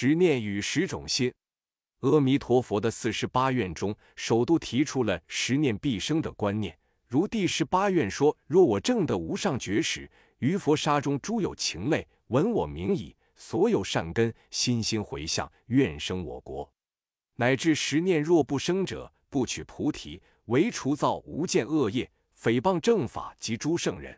十念与十种心。阿弥陀佛的四十八愿中，首度提出了十念必生的观念。如第十八愿说：“若我证得无上觉时，于佛刹中诸有情类闻我名矣，所有善根心心回向，愿生我国。”乃至十念若不生者，不取菩提，唯除造无间恶业，诽谤正法及诸圣人。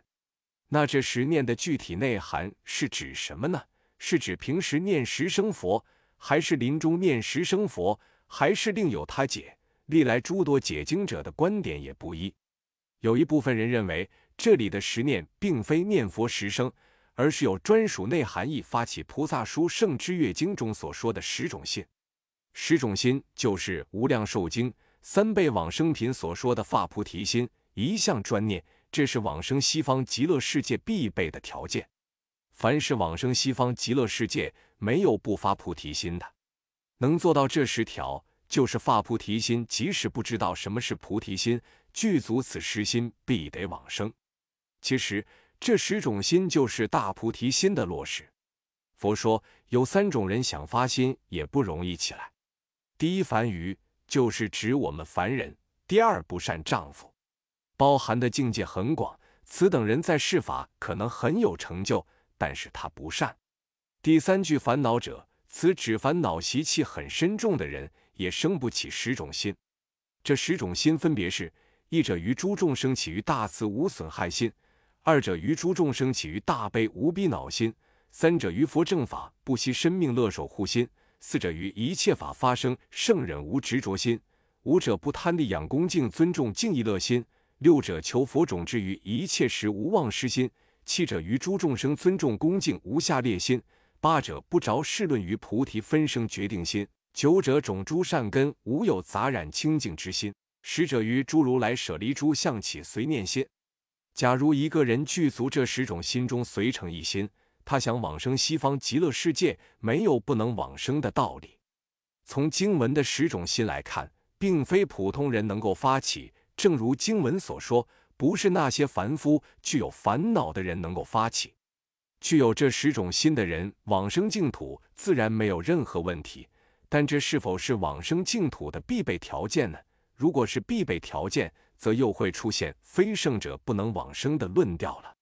那这十念的具体内涵是指什么呢？是指平时念十声佛？还是临终念十声佛，还是另有他解？历来诸多解经者的观点也不一。有一部分人认为，这里的十念并非念佛十声，而是有专属内涵义。发起《菩萨书圣之月经》中所说的十种心，十种心就是《无量寿经》三倍往生品所说的发菩提心，一向专念，这是往生西方极乐世界必备的条件。凡是往生西方极乐世界，没有不发菩提心的。能做到这十条，就是发菩提心。即使不知道什么是菩提心，具足此十心，必得往生。其实这十种心就是大菩提心的落实。佛说有三种人想发心也不容易起来：第一，凡愚，就是指我们凡人；第二，不善丈夫，包含的境界很广。此等人在世法可能很有成就。但是他不善。第三句烦恼者，此指烦恼习气很深重的人，也生不起十种心。这十种心分别是：一者于诸众生起于大慈无损害心；二者于诸众生起于大悲无逼恼心；三者于佛正法不惜生命乐守护心；四者于一切法发生圣忍无执着心；五者不贪利养恭敬尊重敬意乐心；六者求佛种之于一切时无忘失心。七者于诸众生尊重恭敬无下劣心；八者不着世论于菩提分生决定心；九者种诸善根无有杂染清净之心；十者于诸如来舍离诸相起随念心。假如一个人具足这十种心中随成一心，他想往生西方极乐世界，没有不能往生的道理。从经文的十种心来看，并非普通人能够发起。正如经文所说。不是那些凡夫具有烦恼的人能够发起，具有这十种心的人往生净土自然没有任何问题。但这是否是往生净土的必备条件呢？如果是必备条件，则又会出现非圣者不能往生的论调了。